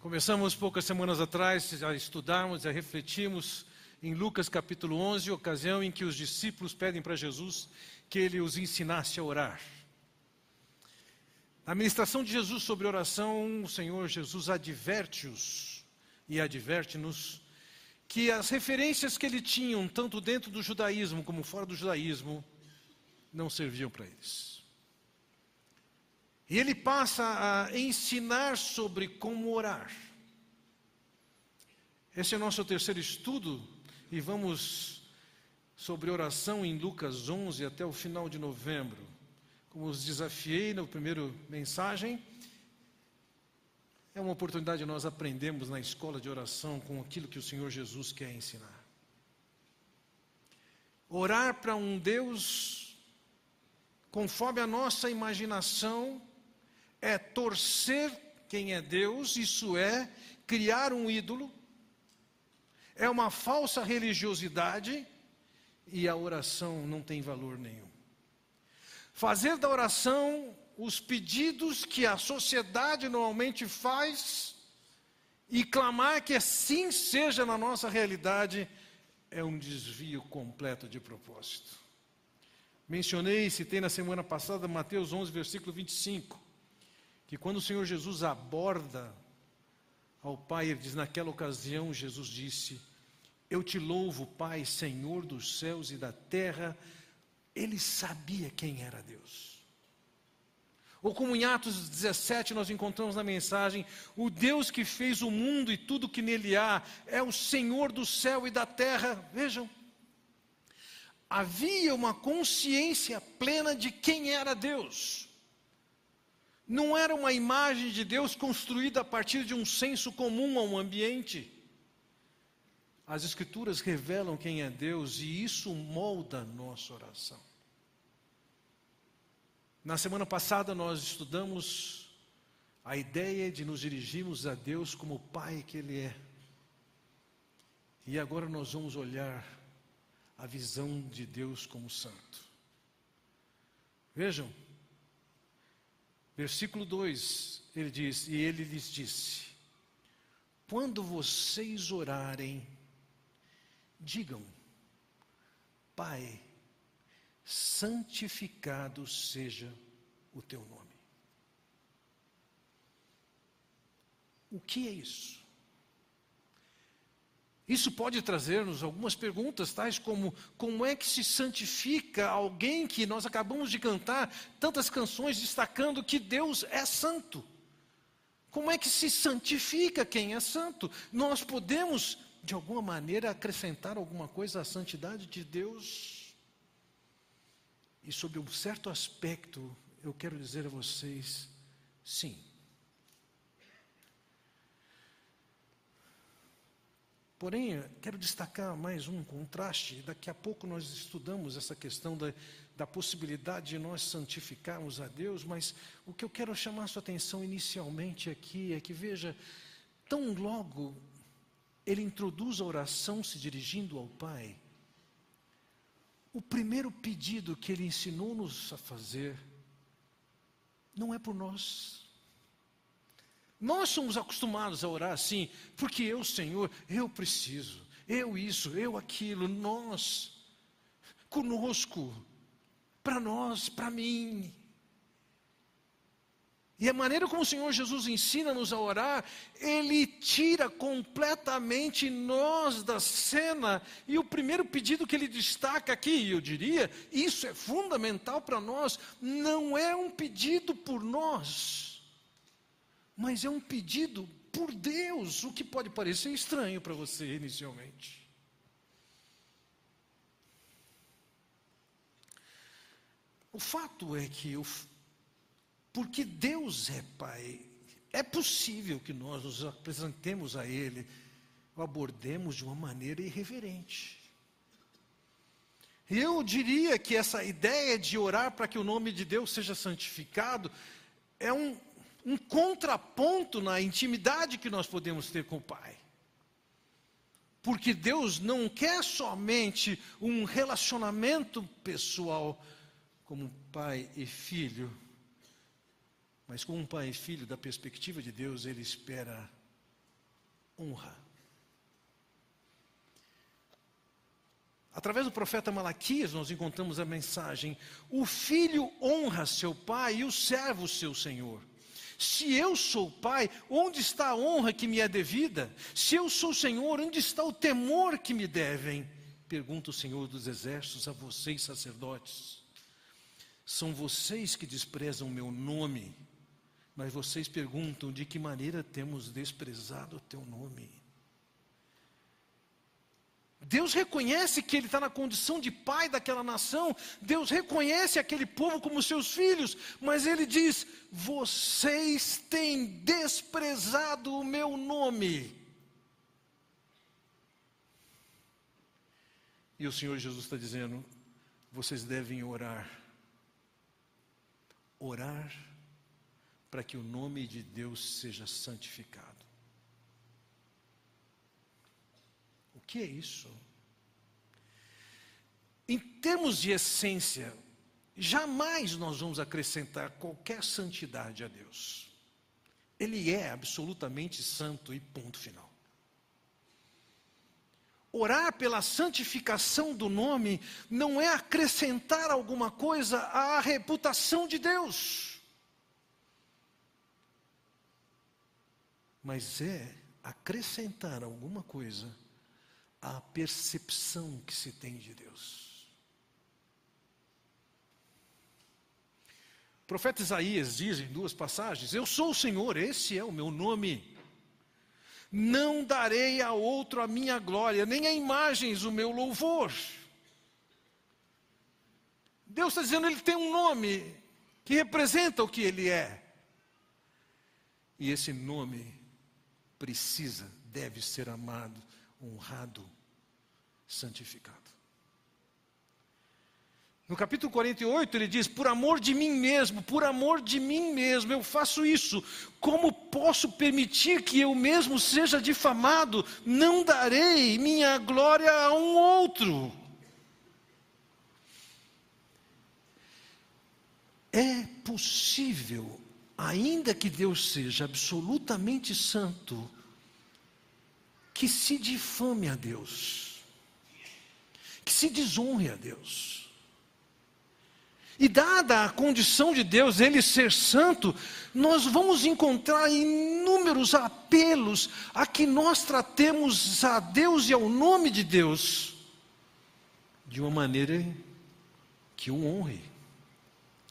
Começamos poucas semanas atrás a estudarmos, a refletirmos em Lucas capítulo 11, ocasião em que os discípulos pedem para Jesus que ele os ensinasse a orar. Na ministração de Jesus sobre oração, o Senhor Jesus adverte-os e adverte-nos que as referências que ele tinham, tanto dentro do judaísmo como fora do judaísmo, não serviam para eles. E ele passa a ensinar sobre como orar. Esse é o nosso terceiro estudo e vamos sobre oração em Lucas 11 até o final de novembro. Como os desafiei na primeira mensagem, é uma oportunidade de nós aprendermos na escola de oração com aquilo que o Senhor Jesus quer ensinar. Orar para um Deus conforme a nossa imaginação é torcer quem é Deus, isso é criar um ídolo, é uma falsa religiosidade e a oração não tem valor nenhum. Fazer da oração os pedidos que a sociedade normalmente faz e clamar que assim seja na nossa realidade é um desvio completo de propósito. Mencionei citei na semana passada Mateus 11, versículo 25 que quando o Senhor Jesus aborda ao Pai, ele diz: Naquela ocasião, Jesus disse: Eu te louvo, Pai, Senhor dos céus e da terra. Ele sabia quem era Deus. Ou como em Atos 17 nós encontramos na mensagem: o Deus que fez o mundo e tudo que nele há é o Senhor do céu e da terra. Vejam, havia uma consciência plena de quem era Deus não era uma imagem de Deus construída a partir de um senso comum a um ambiente. As Escrituras revelam quem é Deus e isso molda a nossa oração. Na semana passada nós estudamos a ideia de nos dirigirmos a Deus como o Pai que Ele é. E agora nós vamos olhar a visão de Deus como Santo. Vejam, Versículo 2, ele diz: E ele lhes disse: Quando vocês orarem, digam, Pai, santificado seja o teu nome. O que é isso? Isso pode trazer-nos algumas perguntas, tais como: como é que se santifica alguém que nós acabamos de cantar tantas canções destacando que Deus é santo? Como é que se santifica quem é santo? Nós podemos, de alguma maneira, acrescentar alguma coisa à santidade de Deus? E sobre um certo aspecto, eu quero dizer a vocês: sim. Porém, quero destacar mais um contraste. Daqui a pouco nós estudamos essa questão da, da possibilidade de nós santificarmos a Deus, mas o que eu quero chamar sua atenção inicialmente aqui é que, veja, tão logo ele introduz a oração se dirigindo ao Pai, o primeiro pedido que ele ensinou-nos a fazer não é por nós, nós somos acostumados a orar assim, porque eu, Senhor, eu preciso, eu isso, eu aquilo, nós, conosco, para nós, para mim. E a maneira como o Senhor Jesus ensina-nos a orar, Ele tira completamente nós da cena. E o primeiro pedido que Ele destaca aqui, eu diria, isso é fundamental para nós, não é um pedido por nós mas é um pedido por Deus, o que pode parecer estranho para você inicialmente. O fato é que, eu, porque Deus é Pai, é possível que nós nos apresentemos a Ele, o abordemos de uma maneira irreverente. Eu diria que essa ideia de orar para que o nome de Deus seja santificado é um, um contraponto na intimidade que nós podemos ter com o Pai. Porque Deus não quer somente um relacionamento pessoal como pai e filho, mas como pai e filho, da perspectiva de Deus, Ele espera honra. Através do profeta Malaquias, nós encontramos a mensagem: o filho honra seu pai e o servo seu senhor. Se eu sou pai, onde está a honra que me é devida? Se eu sou senhor, onde está o temor que me devem? Pergunta o Senhor dos Exércitos a vocês, sacerdotes. São vocês que desprezam o meu nome, mas vocês perguntam de que maneira temos desprezado o teu nome. Deus reconhece que ele está na condição de pai daquela nação, Deus reconhece aquele povo como seus filhos, mas ele diz: vocês têm desprezado o meu nome. E o Senhor Jesus está dizendo: vocês devem orar, orar para que o nome de Deus seja santificado. Que é isso? Em termos de essência, jamais nós vamos acrescentar qualquer santidade a Deus. Ele é absolutamente santo e ponto final. Orar pela santificação do nome não é acrescentar alguma coisa à reputação de Deus, mas é acrescentar alguma coisa a percepção que se tem de Deus. O profeta Isaías diz em duas passagens: Eu sou o Senhor, esse é o meu nome. Não darei a outro a minha glória, nem a imagens o meu louvor. Deus está dizendo, ele tem um nome que representa o que ele é. E esse nome precisa, deve ser amado honrado, santificado. No capítulo 48 ele diz: Por amor de mim mesmo, por amor de mim mesmo, eu faço isso. Como posso permitir que eu mesmo seja difamado? Não darei minha glória a um outro. É possível, ainda que Deus seja absolutamente santo, que se difame a Deus, que se desonre a Deus. E dada a condição de Deus, Ele ser santo, nós vamos encontrar inúmeros apelos a que nós tratemos a Deus e ao nome de Deus de uma maneira que o honre.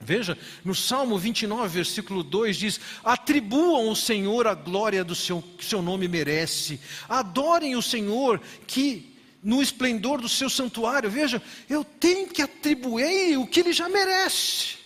Veja, no Salmo 29, versículo 2 diz: Atribuam ao Senhor a glória do seu, que seu nome merece, adorem o Senhor que no esplendor do seu santuário. Veja, eu tenho que atribuir o que ele já merece.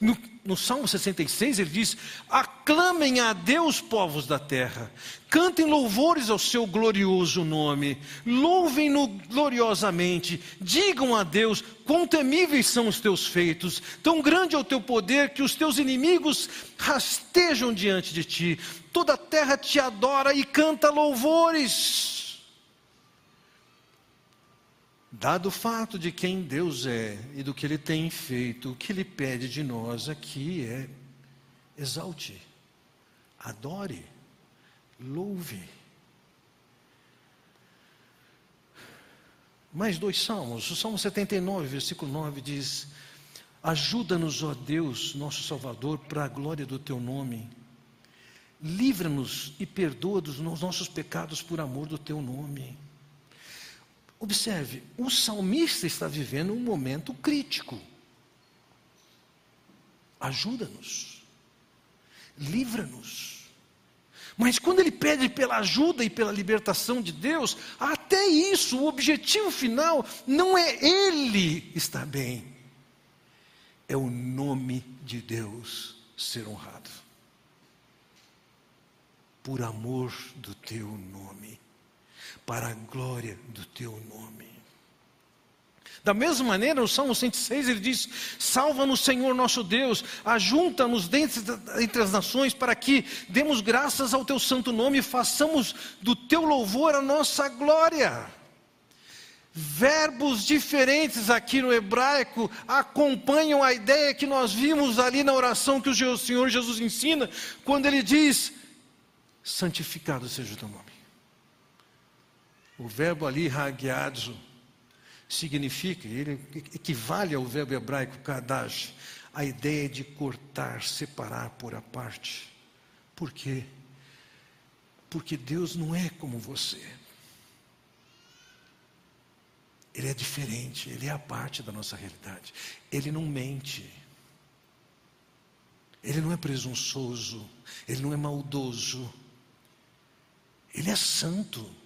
No, no Salmo 66 ele diz: Aclamem a Deus, povos da terra, cantem louvores ao seu glorioso nome, louvem-no gloriosamente, digam a Deus quão temíveis são os teus feitos, tão grande é o teu poder que os teus inimigos rastejam diante de ti, toda a terra te adora e canta louvores. Dado o fato de quem Deus é e do que Ele tem feito, o que Ele pede de nós aqui é exalte, adore, louve. Mais dois salmos. O Salmo 79, versículo 9 diz: Ajuda-nos, ó Deus, nosso Salvador, para a glória do teu nome. Livra-nos e perdoa dos nossos pecados por amor do teu nome. Observe, o salmista está vivendo um momento crítico. Ajuda-nos, livra-nos. Mas quando ele pede pela ajuda e pela libertação de Deus, até isso, o objetivo final não é ele estar bem, é o nome de Deus ser honrado. Por amor do teu nome para a glória do teu nome. Da mesma maneira, no Salmo 106 ele diz: Salva-nos, Senhor nosso Deus, ajunta-nos entre as nações, para que demos graças ao teu santo nome e façamos do teu louvor a nossa glória. Verbos diferentes aqui no hebraico acompanham a ideia que nós vimos ali na oração que o Senhor Jesus ensina, quando ele diz: santificado seja o teu nome. O verbo ali, hagiadzo, significa, ele equivale ao verbo hebraico kadash, a ideia de cortar, separar, por a parte. Por quê? Porque Deus não é como você. Ele é diferente, ele é a parte da nossa realidade. Ele não mente. Ele não é presunçoso, ele não é maldoso. Ele é santo.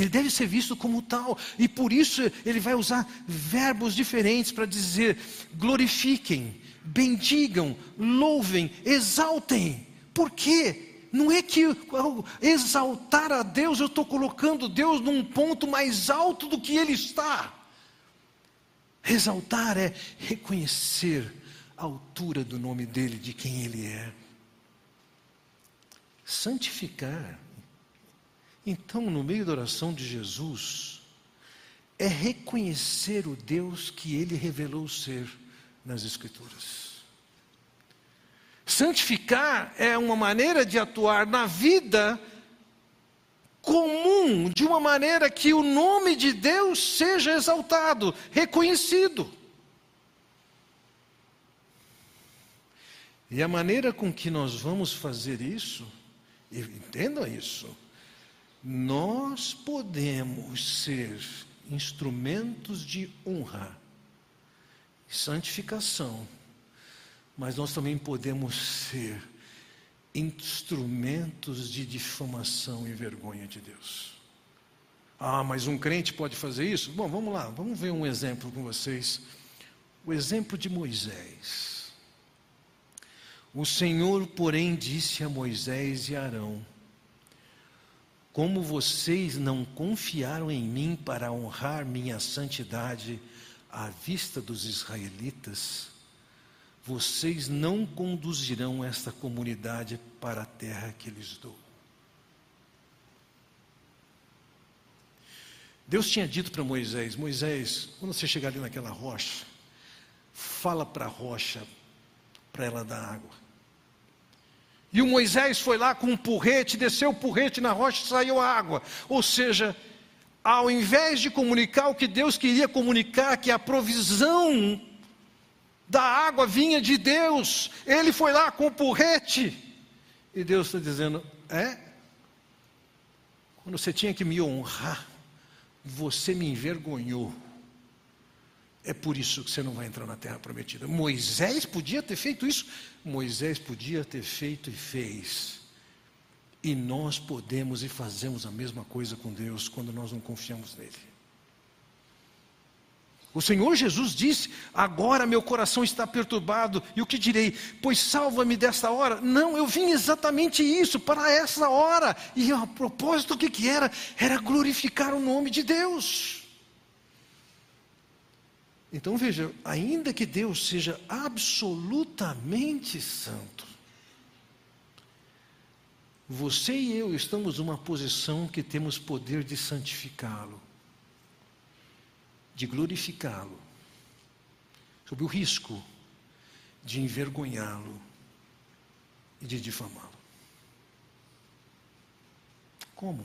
Ele deve ser visto como tal. E por isso ele vai usar verbos diferentes para dizer: glorifiquem, bendigam, louvem, exaltem. Por quê? Não é que ao exaltar a Deus eu estou colocando Deus num ponto mais alto do que Ele está. Exaltar é reconhecer a altura do nome dEle, de quem Ele é. Santificar. Então, no meio da oração de Jesus, é reconhecer o Deus que Ele revelou ser nas Escrituras. Santificar é uma maneira de atuar na vida comum, de uma maneira que o nome de Deus seja exaltado, reconhecido. E a maneira com que nós vamos fazer isso, entendam isso, nós podemos ser instrumentos de honra, santificação mas nós também podemos ser instrumentos de difamação e vergonha de Deus. Ah, mas um crente pode fazer isso? Bom, vamos lá, vamos ver um exemplo com vocês. O exemplo de Moisés. O Senhor, porém, disse a Moisés e Arão: Como vocês não confiaram em mim para honrar minha santidade à vista dos israelitas, vocês não conduzirão esta comunidade para a terra que lhes dou. Deus tinha dito para Moisés: Moisés, quando você chegar ali naquela rocha, fala para a rocha, para ela dar água. E o Moisés foi lá com um porrete, desceu o porrete na rocha e saiu a água. Ou seja, ao invés de comunicar o que Deus queria comunicar, que a provisão da água vinha de Deus. Ele foi lá com o porrete. E Deus está dizendo: é? Quando você tinha que me honrar, você me envergonhou. É por isso que você não vai entrar na terra prometida. Moisés podia ter feito isso. Moisés podia ter feito e fez. E nós podemos e fazemos a mesma coisa com Deus quando nós não confiamos nele. O Senhor Jesus disse: Agora meu coração está perturbado, e o que direi? Pois salva-me desta hora. Não, eu vim exatamente isso, para essa hora. E a propósito, o que, que era? Era glorificar o nome de Deus. Então veja, ainda que Deus seja absolutamente santo, você e eu estamos numa posição que temos poder de santificá-lo de glorificá-lo, sob o risco de envergonhá-lo e de difamá-lo. Como?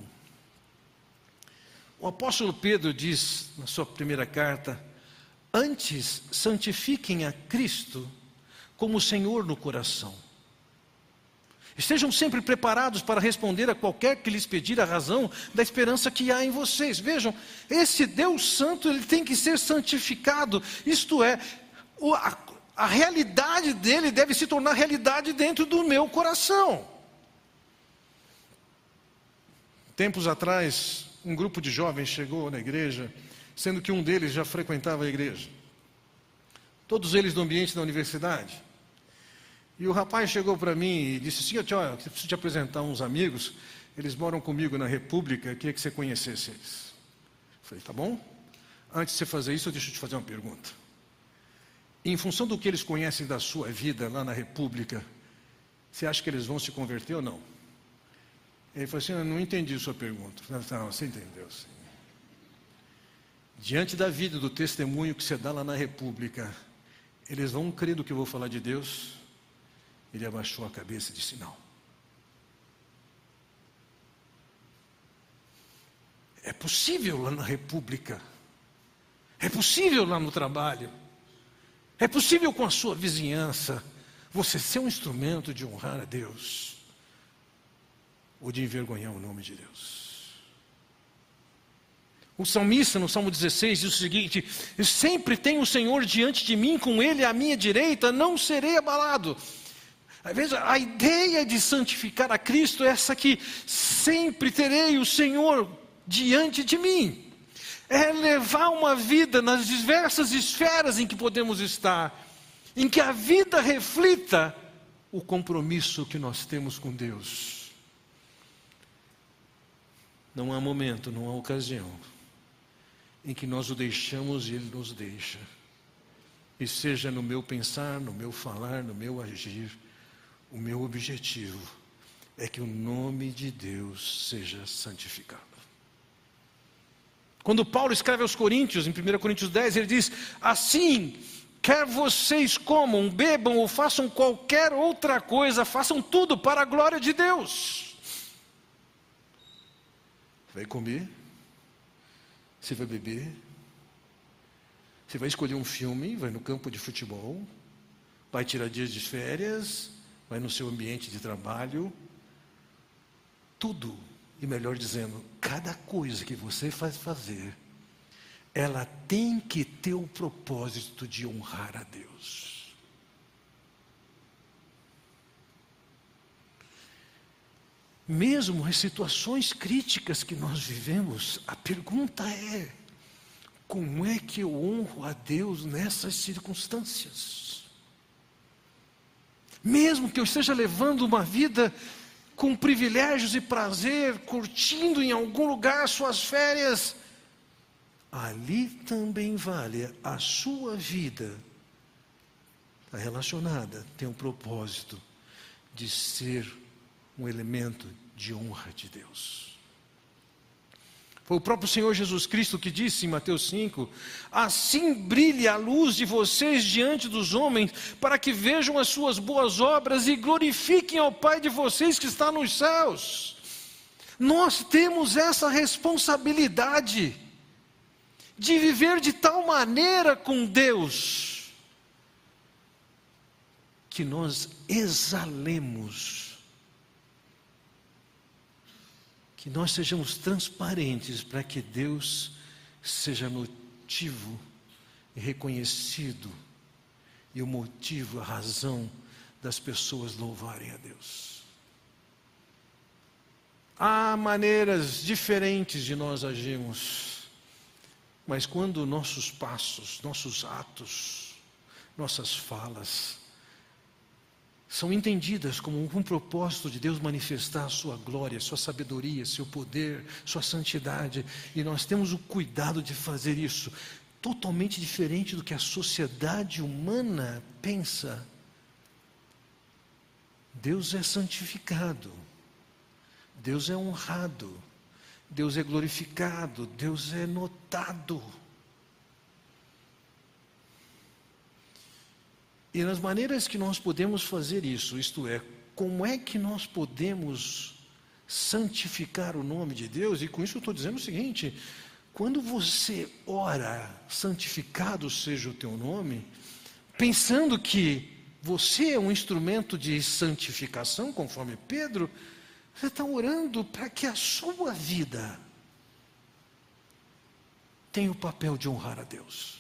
O apóstolo Pedro diz na sua primeira carta: Antes santifiquem a Cristo como Senhor no coração Estejam sempre preparados para responder a qualquer que lhes pedir a razão da esperança que há em vocês. Vejam, esse Deus Santo ele tem que ser santificado, isto é, a, a realidade dele deve se tornar realidade dentro do meu coração. Tempos atrás, um grupo de jovens chegou na igreja, sendo que um deles já frequentava a igreja. Todos eles no ambiente da universidade. E o rapaz chegou para mim e disse: Senhor, assim, eu preciso te apresentar uns amigos. Eles moram comigo na República, queria que você conhecesse eles. Eu falei: Tá bom? Antes de você fazer isso, deixa eu te fazer uma pergunta. Em função do que eles conhecem da sua vida lá na República, você acha que eles vão se converter ou não? Ele falou assim: Eu não entendi a sua pergunta. Falei, não, você entendeu sim. Diante da vida, do testemunho que você dá lá na República, eles vão crer no que eu vou falar de Deus? Ele abaixou a cabeça e disse: Não. É possível lá na República, é possível lá no trabalho, é possível com a sua vizinhança, você ser um instrumento de honrar a Deus ou de envergonhar o nome de Deus. O salmista, no Salmo 16, diz o seguinte: sempre tenho o Senhor diante de mim, com Ele à minha direita, não serei abalado. Veja, a ideia de santificar a Cristo é essa que sempre terei o Senhor diante de mim. É levar uma vida nas diversas esferas em que podemos estar, em que a vida reflita o compromisso que nós temos com Deus. Não há momento, não há ocasião em que nós o deixamos e ele nos deixa. E seja no meu pensar, no meu falar, no meu agir, o meu objetivo é que o nome de Deus seja santificado. Quando Paulo escreve aos Coríntios, em 1 Coríntios 10, ele diz: Assim, quer vocês comam, bebam ou façam qualquer outra coisa, façam tudo para a glória de Deus. Vai comer, você vai beber? Você vai escolher um filme, vai no campo de futebol, vai tirar dias de férias, vai no seu ambiente de trabalho. Tudo, e melhor dizendo, cada coisa que você faz fazer, ela tem que ter o propósito de honrar a Deus. Mesmo as situações críticas que nós vivemos, a pergunta é: como é que eu honro a Deus nessas circunstâncias? Mesmo que eu esteja levando uma vida com privilégios e prazer, curtindo em algum lugar suas férias, ali também vale a sua vida está relacionada, tem um propósito de ser um elemento de honra de Deus. Foi o próprio Senhor Jesus Cristo que disse em Mateus 5: Assim brilhe a luz de vocês diante dos homens, para que vejam as suas boas obras e glorifiquem ao Pai de vocês que está nos céus. Nós temos essa responsabilidade de viver de tal maneira com Deus que nós exalemos que nós sejamos transparentes para que Deus seja motivo e reconhecido e o motivo, a razão das pessoas louvarem a Deus. Há maneiras diferentes de nós agirmos, mas quando nossos passos, nossos atos, nossas falas, são entendidas como um, propósito de Deus manifestar a sua glória, sua sabedoria, seu poder, sua santidade, e nós temos o cuidado de fazer isso totalmente diferente do que a sociedade humana pensa. Deus é santificado, Deus é honrado, Deus é glorificado, Deus é notado. E nas maneiras que nós podemos fazer isso, isto é, como é que nós podemos santificar o nome de Deus? E com isso eu estou dizendo o seguinte: quando você ora, santificado seja o teu nome, pensando que você é um instrumento de santificação, conforme Pedro, você está orando para que a sua vida tenha o papel de honrar a Deus.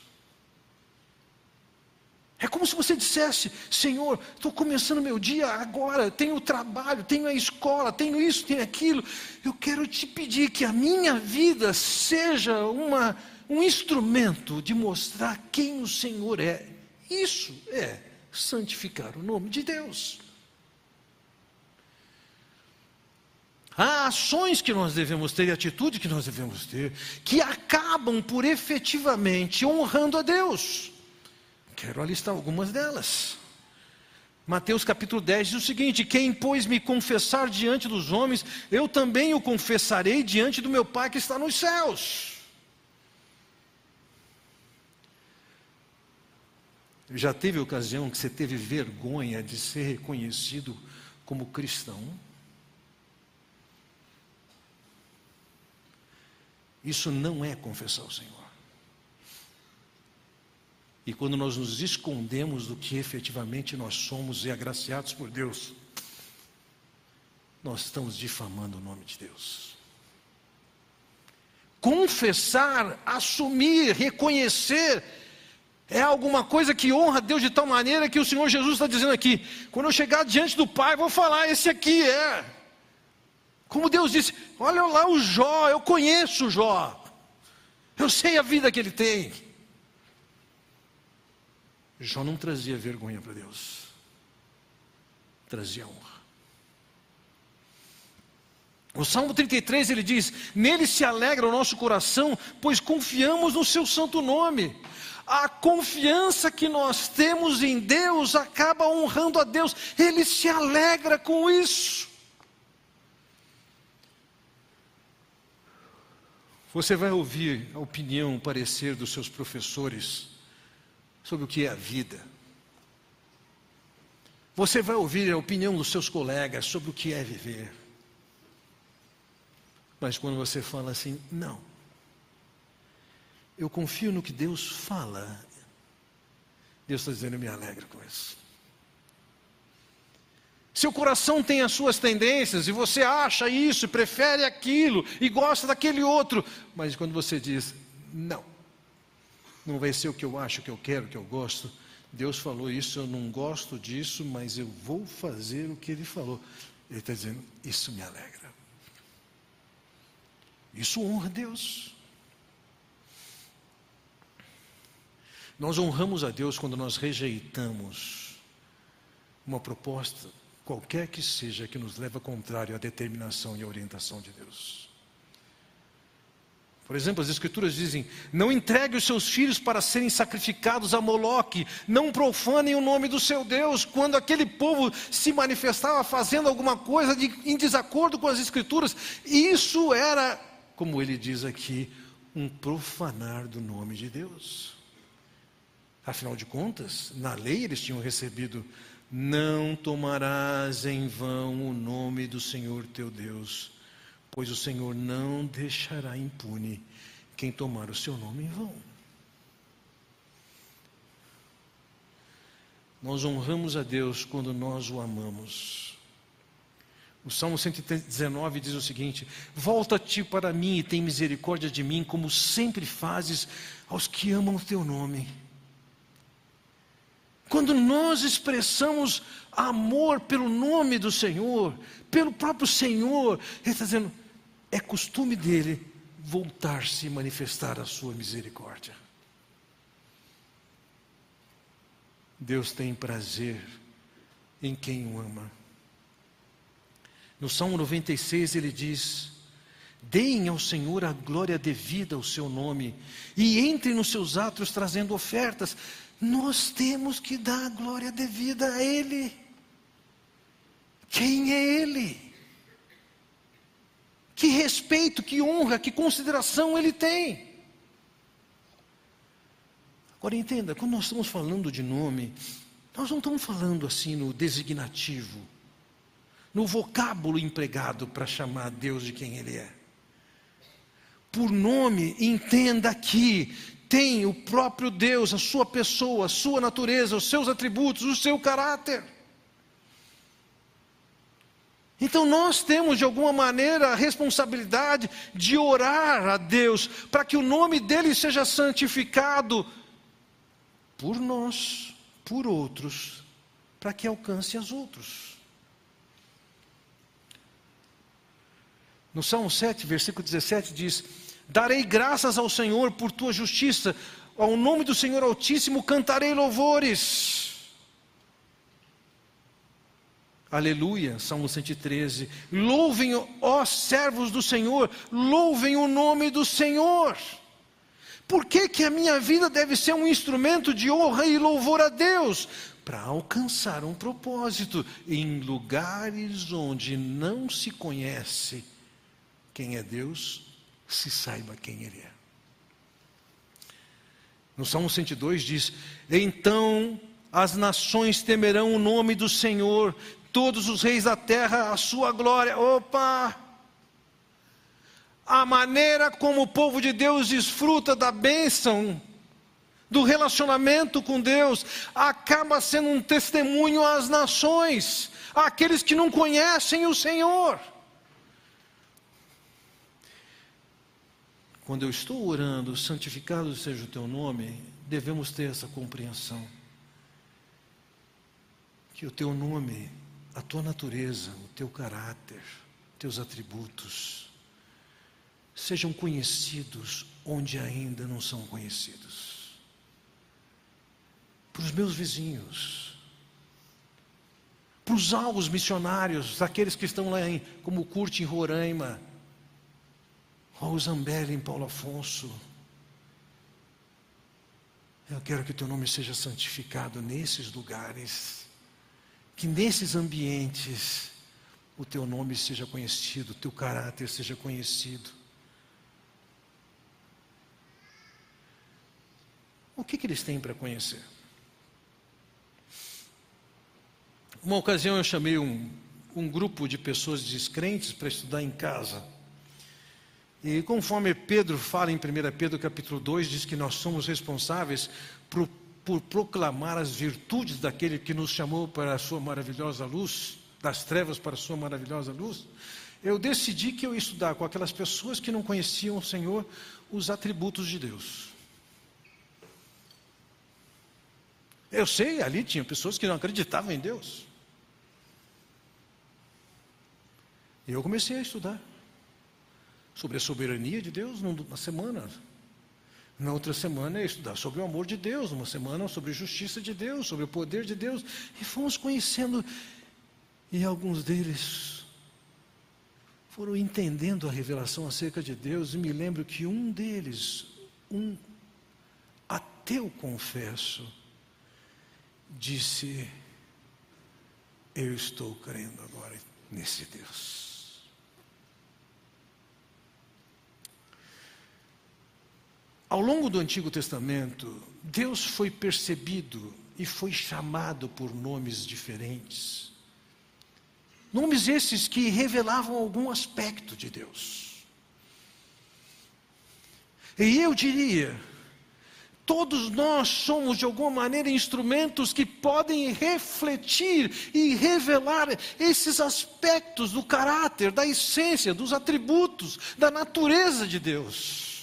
É como se você dissesse: Senhor, estou começando meu dia agora, tenho trabalho, tenho a escola, tenho isso, tenho aquilo. Eu quero te pedir que a minha vida seja uma, um instrumento de mostrar quem o Senhor é. Isso é santificar o nome de Deus. Há ações que nós devemos ter e atitude que nós devemos ter que acabam por efetivamente honrando a Deus. Quero alistar algumas delas. Mateus capítulo 10 diz o seguinte: Quem, pois, me confessar diante dos homens, eu também o confessarei diante do meu Pai que está nos céus. Já teve ocasião que você teve vergonha de ser reconhecido como cristão? Isso não é confessar o Senhor. E quando nós nos escondemos do que efetivamente nós somos e agraciados por Deus, nós estamos difamando o nome de Deus. Confessar, assumir, reconhecer, é alguma coisa que honra Deus de tal maneira que o Senhor Jesus está dizendo aqui: quando eu chegar diante do Pai, vou falar, esse aqui é. Como Deus disse: olha lá o Jó, eu conheço o Jó, eu sei a vida que ele tem. Jó não trazia vergonha para Deus, trazia honra. O Salmo 33 ele diz: Nele se alegra o nosso coração, pois confiamos no Seu santo nome. A confiança que nós temos em Deus acaba honrando a Deus, Ele se alegra com isso. Você vai ouvir a opinião, o parecer dos seus professores sobre o que é a vida. Você vai ouvir a opinião dos seus colegas sobre o que é viver. Mas quando você fala assim, não, eu confio no que Deus fala, Deus está dizendo, eu me alegro com isso. Seu coração tem as suas tendências e você acha isso, prefere aquilo e gosta daquele outro, mas quando você diz, não, não vai ser o que eu acho, o que eu quero, o que eu gosto. Deus falou isso, eu não gosto disso, mas eu vou fazer o que Ele falou. Ele está dizendo, isso me alegra. Isso honra Deus. Nós honramos a Deus quando nós rejeitamos uma proposta, qualquer que seja, que nos leva contrário à determinação e à orientação de Deus. Por exemplo, as Escrituras dizem: não entregue os seus filhos para serem sacrificados a Moloque, não profanem o nome do seu Deus. Quando aquele povo se manifestava fazendo alguma coisa de, em desacordo com as Escrituras, isso era, como ele diz aqui, um profanar do nome de Deus. Afinal de contas, na lei eles tinham recebido: não tomarás em vão o nome do Senhor teu Deus pois o Senhor não deixará impune quem tomar o seu nome em vão. Nós honramos a Deus quando nós o amamos. O Salmo 119 diz o seguinte: Volta-te para mim e tem misericórdia de mim, como sempre fazes aos que amam o teu nome. Quando nós expressamos amor pelo nome do Senhor, pelo próprio Senhor, Ele está dizendo: é costume dele voltar-se e manifestar a sua misericórdia. Deus tem prazer em quem o ama. No Salmo 96 ele diz: Deem ao Senhor a glória devida ao seu nome e entrem nos seus atos trazendo ofertas. Nós temos que dar a glória devida a Ele. Quem é Ele? Que respeito, que honra, que consideração ele tem. Agora entenda, quando nós estamos falando de nome, nós não estamos falando assim no designativo, no vocábulo empregado para chamar Deus de quem Ele é. Por nome, entenda que tem o próprio Deus, a sua pessoa, a sua natureza, os seus atributos, o seu caráter. Então nós temos de alguma maneira a responsabilidade de orar a Deus para que o nome dele seja santificado por nós, por outros, para que alcance os outros. No Salmo 7, versículo 17 diz: Darei graças ao Senhor por tua justiça, ao nome do Senhor Altíssimo cantarei louvores. Aleluia, Salmo 113. Louvem, ó servos do Senhor, louvem o nome do Senhor. Por que, que a minha vida deve ser um instrumento de honra e louvor a Deus? Para alcançar um propósito em lugares onde não se conhece quem é Deus, se saiba quem Ele é. No Salmo 102 diz: Então as nações temerão o nome do Senhor, todos os reis da terra a sua glória. Opa! a maneira como o povo de Deus desfruta da bênção, do relacionamento com Deus, acaba sendo um testemunho às nações, àqueles que não conhecem o Senhor. Quando eu estou orando, santificado seja o teu nome, devemos ter essa compreensão. Que o teu nome, a tua natureza, o teu caráter, teus atributos, sejam conhecidos onde ainda não são conhecidos. Para os meus vizinhos, para os alvos missionários, aqueles que estão lá em, como Curte em Roraima, ou Zambelli em Paulo Afonso. Eu quero que o teu nome seja santificado nesses lugares, que nesses ambientes o teu nome seja conhecido, o teu caráter seja conhecido. O que, que eles têm para conhecer? Uma ocasião eu chamei um, um grupo de pessoas descrentes para estudar em casa. E conforme Pedro fala em 1 Pedro capítulo 2, diz que nós somos responsáveis por, por proclamar as virtudes daquele que nos chamou para a sua maravilhosa luz, das trevas para a sua maravilhosa luz. Eu decidi que eu ia estudar com aquelas pessoas que não conheciam o Senhor os atributos de Deus. Eu sei, ali tinha pessoas que não acreditavam em Deus. E eu comecei a estudar sobre a soberania de Deus numa semana. Na outra semana é estudar sobre o amor de Deus, numa semana sobre a justiça de Deus, sobre o poder de Deus. E fomos conhecendo, e alguns deles foram entendendo a revelação acerca de Deus. E me lembro que um deles, um ateu confesso, disse: Eu estou crendo agora nesse Deus. Ao longo do Antigo Testamento, Deus foi percebido e foi chamado por nomes diferentes. Nomes esses que revelavam algum aspecto de Deus. E eu diria, todos nós somos de alguma maneira instrumentos que podem refletir e revelar esses aspectos do caráter, da essência, dos atributos, da natureza de Deus.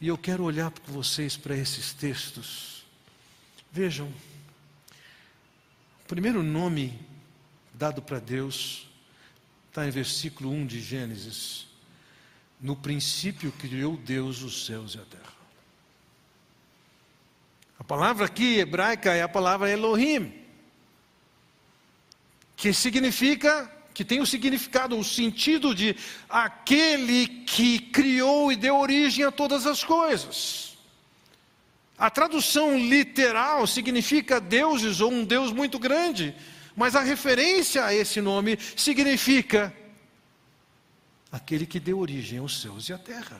E eu quero olhar para vocês para esses textos. Vejam, o primeiro nome dado para Deus está em versículo 1 de Gênesis. No princípio criou Deus os céus e a terra. A palavra aqui hebraica é a palavra Elohim, que significa que tem o significado, o sentido de aquele que criou e deu origem a todas as coisas. A tradução literal significa deuses ou um Deus muito grande, mas a referência a esse nome significa aquele que deu origem aos céus e à terra.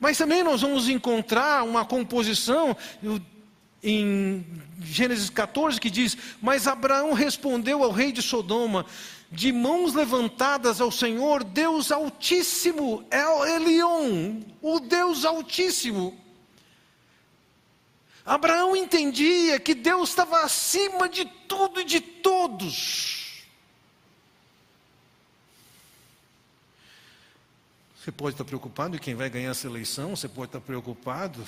Mas também nós vamos encontrar uma composição, em Gênesis 14 que diz: Mas Abraão respondeu ao rei de Sodoma, de mãos levantadas ao Senhor, Deus Altíssimo, El Elion, o Deus Altíssimo. Abraão entendia que Deus estava acima de tudo e de todos. Você pode estar preocupado em quem vai ganhar essa eleição, você pode estar preocupado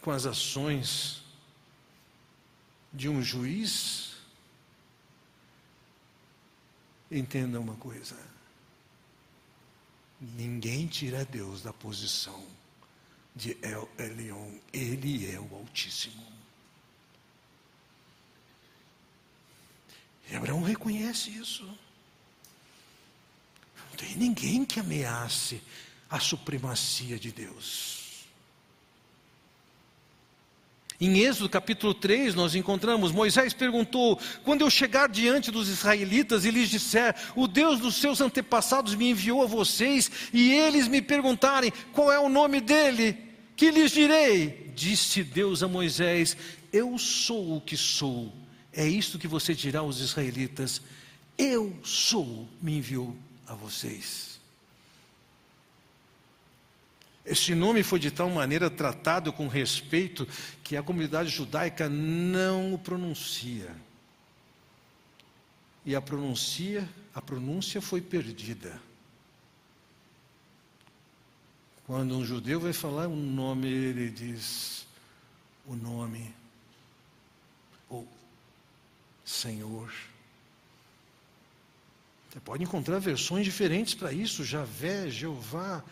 com as ações de um juiz, entenda uma coisa: ninguém tira Deus da posição de El Elion, Ele é o Altíssimo. E Abraão reconhece isso. Não tem ninguém que ameace a supremacia de Deus. Em Êxodo capítulo 3, nós encontramos: Moisés perguntou: Quando eu chegar diante dos israelitas e lhes disser, o Deus dos seus antepassados me enviou a vocês, e eles me perguntarem qual é o nome dele, que lhes direi? Disse Deus a Moisés: Eu sou o que sou. É isto que você dirá aos israelitas: Eu sou, me enviou a vocês. Esse nome foi de tal maneira tratado com respeito que a comunidade judaica não o pronuncia. E a pronuncia, a pronúncia foi perdida. Quando um judeu vai falar um nome, ele diz o nome, ou Senhor. Você pode encontrar versões diferentes para isso, Javé, Jeová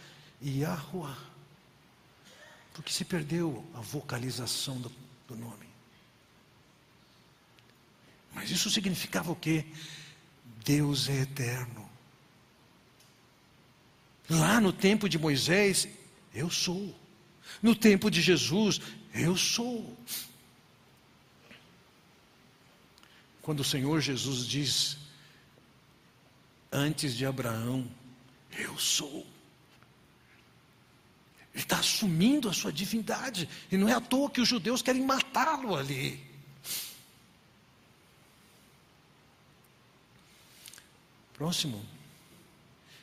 e Yahweh. Porque se perdeu a vocalização do, do nome. Mas isso significava o quê? Deus é eterno. Lá no tempo de Moisés, eu sou. No tempo de Jesus, eu sou. Quando o Senhor Jesus diz, antes de Abraão, eu sou. Ele está assumindo a sua divindade. E não é à toa que os judeus querem matá-lo ali. Próximo.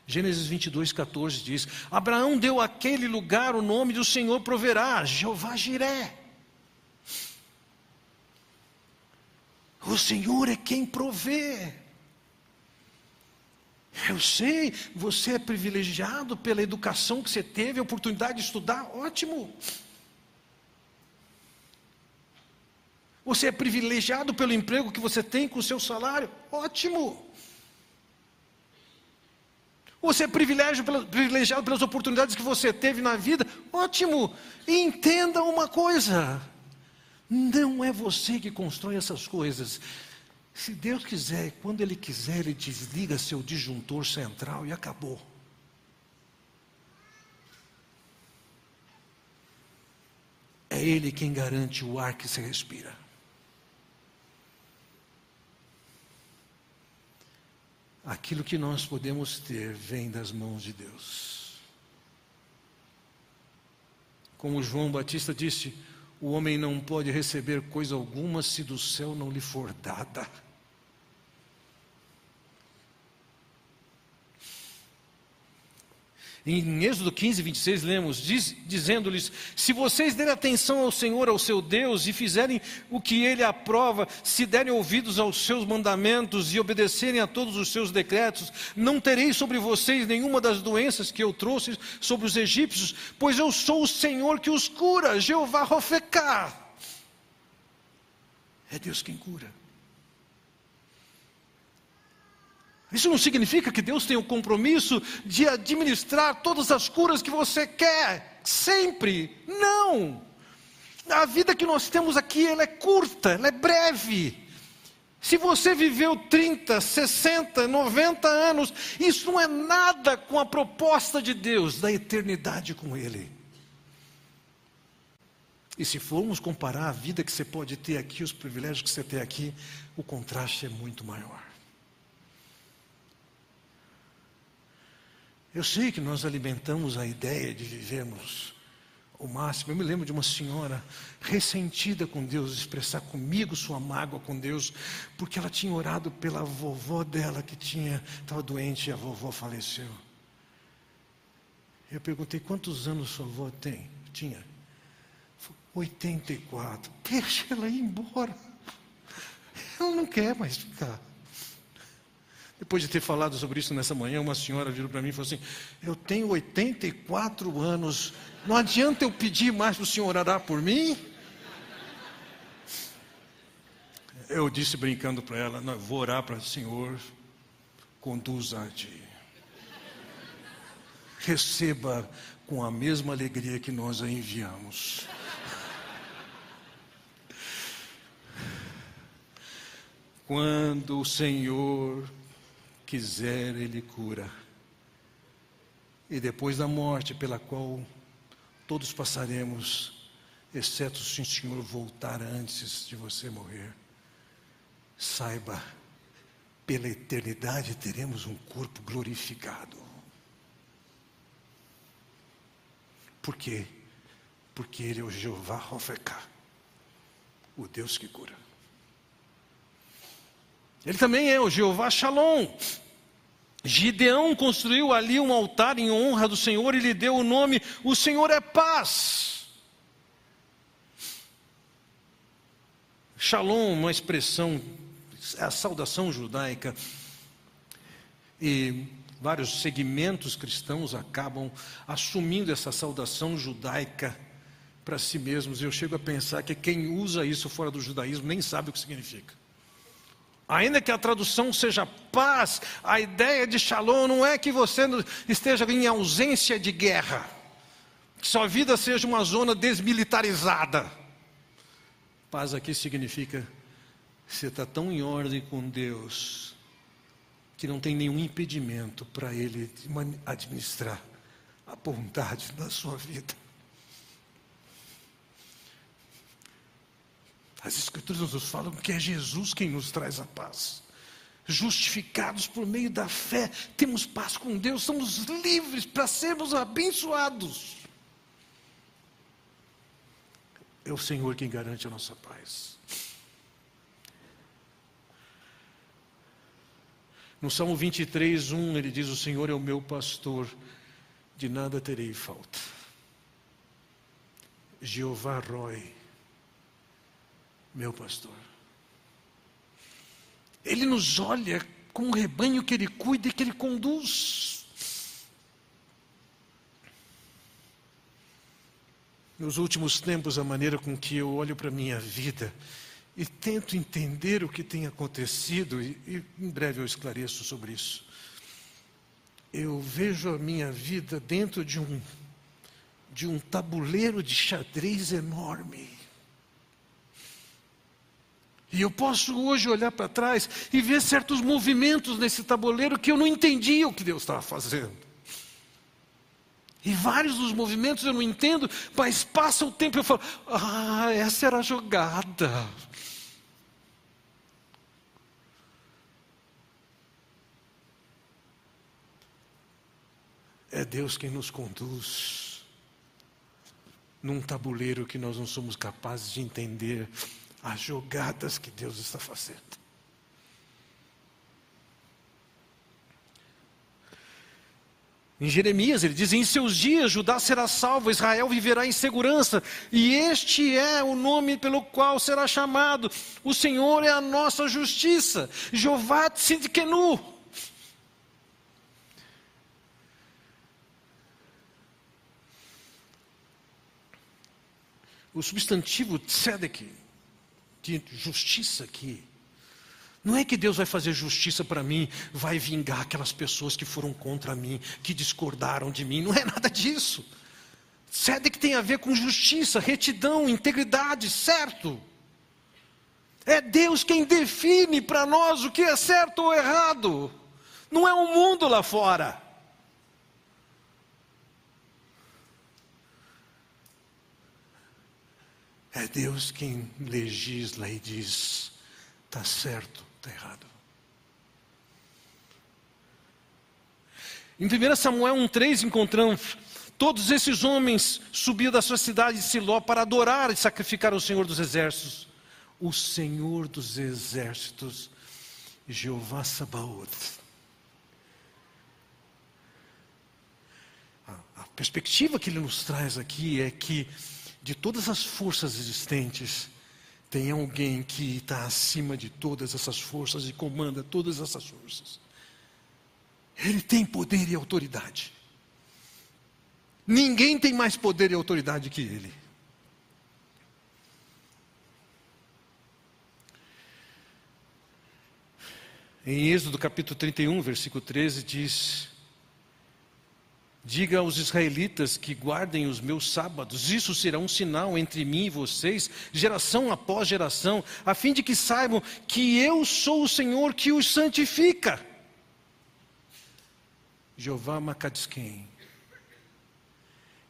Gênesis 22, 14 diz: Abraão deu àquele lugar o nome do Senhor proverá, Jeová Jiré. O Senhor é quem provê. Eu sei, você é privilegiado pela educação que você teve, a oportunidade de estudar, ótimo. Você é privilegiado pelo emprego que você tem com o seu salário, ótimo. Você é privilegiado pelas oportunidades que você teve na vida? Ótimo! E entenda uma coisa: não é você que constrói essas coisas. Se Deus quiser, quando Ele quiser, Ele desliga seu disjuntor central e acabou. É Ele quem garante o ar que se respira. aquilo que nós podemos ter vem das mãos de Deus. Como João Batista disse, o homem não pode receber coisa alguma se do céu não lhe for dada. Em Êxodo 15, 26, lemos, diz, dizendo-lhes: Se vocês derem atenção ao Senhor, ao seu Deus, e fizerem o que ele aprova, se derem ouvidos aos seus mandamentos e obedecerem a todos os seus decretos, não terei sobre vocês nenhuma das doenças que eu trouxe sobre os egípcios, pois eu sou o Senhor que os cura, Jeová Rofecá. É Deus quem cura. Isso não significa que Deus tem o compromisso de administrar todas as curas que você quer, sempre. Não. A vida que nós temos aqui, ela é curta, ela é breve. Se você viveu 30, 60, 90 anos, isso não é nada com a proposta de Deus da eternidade com Ele. E se formos comparar a vida que você pode ter aqui, os privilégios que você tem aqui, o contraste é muito maior. Eu sei que nós alimentamos a ideia de vivermos o máximo. Eu me lembro de uma senhora ressentida com Deus expressar comigo sua mágoa com Deus, porque ela tinha orado pela vovó dela que tinha estava doente e a vovó faleceu. Eu perguntei quantos anos sua avó tem? Tinha 84. Deixa ela ir embora. Ela não quer mais ficar. Depois de ter falado sobre isso nessa manhã, uma senhora virou para mim e falou assim: Eu tenho 84 anos, não adianta eu pedir mais para o senhor orar por mim? Eu disse brincando para ela: Não, vou orar para o senhor, conduza-te. Receba com a mesma alegria que nós a enviamos. Quando o Senhor quiser, Ele cura. E depois da morte, pela qual todos passaremos, exceto se o Senhor voltar antes de você morrer, saiba, pela eternidade teremos um corpo glorificado. Por quê? Porque Ele é o Jeová Rofeká, o Deus que cura. Ele também é o Jeová Shalom. Gideão construiu ali um altar em honra do Senhor e lhe deu o nome: O Senhor é paz. Shalom, uma expressão, é a saudação judaica. E vários segmentos cristãos acabam assumindo essa saudação judaica para si mesmos. Eu chego a pensar que quem usa isso fora do judaísmo nem sabe o que significa. Ainda que a tradução seja paz, a ideia de shalom não é que você esteja em ausência de guerra, que sua vida seja uma zona desmilitarizada. Paz aqui significa você está tão em ordem com Deus que não tem nenhum impedimento para Ele administrar a bondade na sua vida. As Escrituras nos falam que é Jesus quem nos traz a paz. Justificados por meio da fé, temos paz com Deus, somos livres para sermos abençoados. É o Senhor quem garante a nossa paz. No Salmo 23, 1, ele diz: O Senhor é o meu pastor, de nada terei falta. Jeová Roy meu pastor. Ele nos olha como um rebanho que ele cuida e que ele conduz. Nos últimos tempos, a maneira com que eu olho para a minha vida e tento entender o que tem acontecido, e, e em breve eu esclareço sobre isso. Eu vejo a minha vida dentro de um, de um tabuleiro de xadrez enorme. E eu posso hoje olhar para trás e ver certos movimentos nesse tabuleiro que eu não entendia o que Deus estava fazendo. E vários dos movimentos eu não entendo, mas passa o tempo e eu falo: ah, essa era a jogada. É Deus quem nos conduz num tabuleiro que nós não somos capazes de entender as jogadas que Deus está fazendo. Em Jeremias ele diz: Em seus dias Judá será salvo, Israel viverá em segurança, e este é o nome pelo qual será chamado: O Senhor é a nossa justiça, Jeová Tzidkenu. O substantivo tzedek de justiça aqui. Não é que Deus vai fazer justiça para mim, vai vingar aquelas pessoas que foram contra mim, que discordaram de mim. Não é nada disso. que tem a ver com justiça, retidão, integridade, certo? É Deus quem define para nós o que é certo ou errado. Não é o mundo lá fora. É Deus quem legisla e diz: está certo, está errado. Em 1 Samuel 1,3 encontramos todos esses homens subiam da sua cidade de Siló para adorar e sacrificar o Senhor dos Exércitos. O Senhor dos Exércitos, Jeová Sabaoth. A perspectiva que ele nos traz aqui é que de todas as forças existentes, tem alguém que está acima de todas essas forças e comanda todas essas forças. Ele tem poder e autoridade. Ninguém tem mais poder e autoridade que ele. Em Êxodo capítulo 31, versículo 13, diz: Diga aos israelitas que guardem os meus sábados, isso será um sinal entre mim e vocês, geração após geração, a fim de que saibam que eu sou o Senhor que os santifica. Jeová Macadisquem.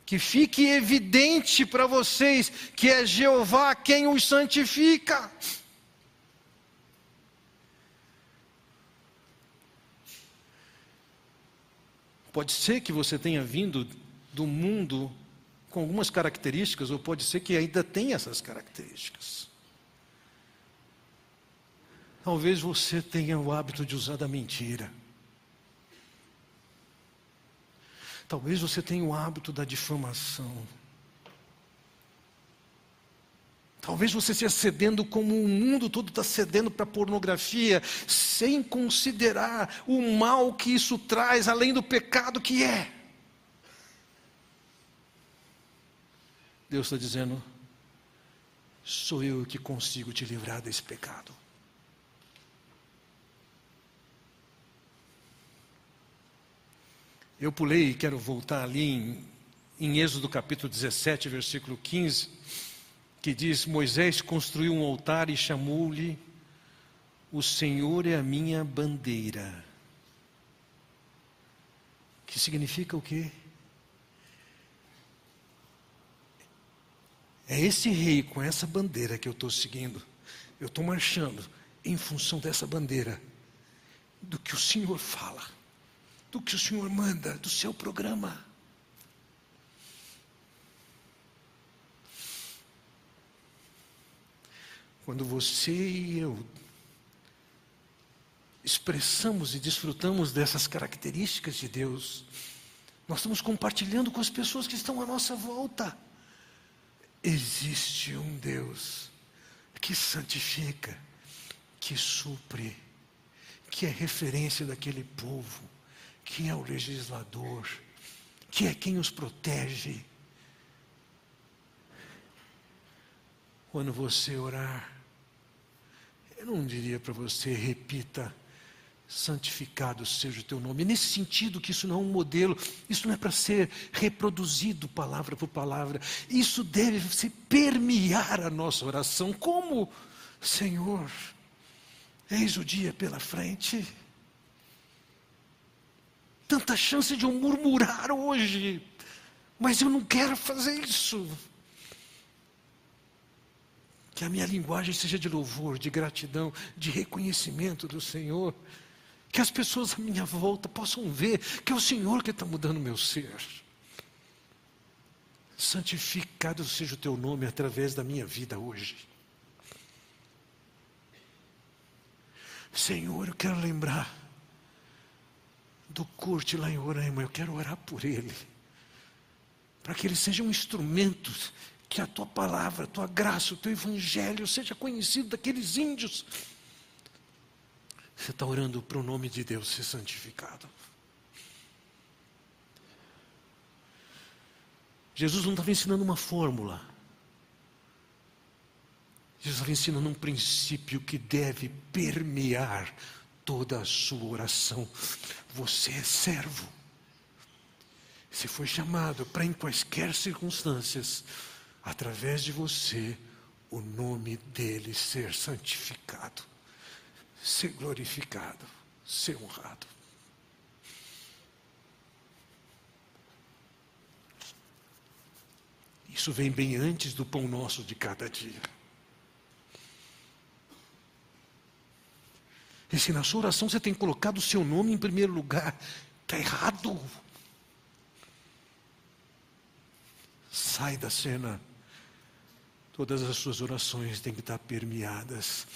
Que fique evidente para vocês que é Jeová quem os santifica. Pode ser que você tenha vindo do mundo com algumas características, ou pode ser que ainda tenha essas características. Talvez você tenha o hábito de usar da mentira. Talvez você tenha o hábito da difamação. Talvez você esteja cedendo como o mundo todo está cedendo para a pornografia, sem considerar o mal que isso traz, além do pecado que é. Deus está dizendo: sou eu que consigo te livrar desse pecado. Eu pulei e quero voltar ali em, em Êxodo capítulo 17, versículo 15, que diz: Moisés construiu um altar e chamou-lhe: O Senhor é a minha bandeira. Que significa o quê? É esse rei com essa bandeira que eu estou seguindo. Eu estou marchando em função dessa bandeira, do que o Senhor fala, do que o Senhor manda, do seu programa. Quando você e eu expressamos e desfrutamos dessas características de Deus, nós estamos compartilhando com as pessoas que estão à nossa volta. Existe um Deus que santifica, que supre, que é referência daquele povo, que é o legislador, que é quem os protege. Quando você orar, eu não diria para você, repita, santificado seja o teu nome. Nesse sentido que isso não é um modelo, isso não é para ser reproduzido palavra por palavra. Isso deve se permear a nossa oração. Como, Senhor, eis o dia pela frente. Tanta chance de eu murmurar hoje, mas eu não quero fazer isso. Que a minha linguagem seja de louvor, de gratidão, de reconhecimento do Senhor que as pessoas à minha volta possam ver que é o Senhor que está mudando o meu ser. Santificado seja o teu nome através da minha vida hoje. Senhor, eu quero lembrar do curte lá em Roraima, eu quero orar por ele, para que ele seja um instrumento, que a tua palavra, a tua graça, o teu evangelho seja conhecido daqueles índios você está orando para o nome de Deus ser santificado. Jesus não estava ensinando uma fórmula. Jesus estava ensinando um princípio que deve permear toda a sua oração. Você é servo. Você foi chamado para, em quaisquer circunstâncias, através de você, o nome dele ser santificado ser glorificado, ser honrado. Isso vem bem antes do pão nosso de cada dia. E se na sua oração você tem colocado o seu nome em primeiro lugar, está errado. Sai da cena. Todas as suas orações têm que estar permeadas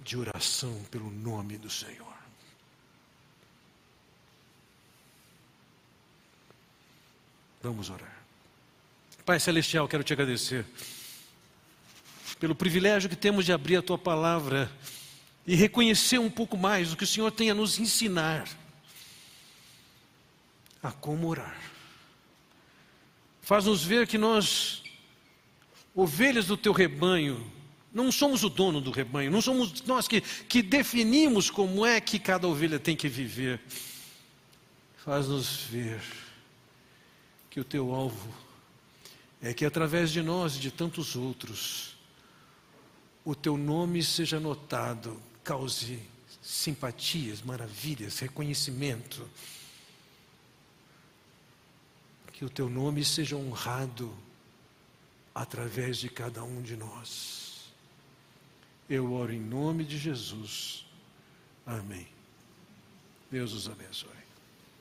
de oração pelo nome do Senhor. Vamos orar. Pai Celestial, quero te agradecer pelo privilégio que temos de abrir a tua palavra e reconhecer um pouco mais o que o Senhor tem a nos ensinar a como orar. Faz-nos ver que nós, ovelhas do teu rebanho, não somos o dono do rebanho, não somos nós que, que definimos como é que cada ovelha tem que viver. Faz-nos ver que o teu alvo é que através de nós e de tantos outros, o teu nome seja notado, cause simpatias, maravilhas, reconhecimento. Que o teu nome seja honrado através de cada um de nós. Eu oro em nome de Jesus. Amém. Deus os abençoe.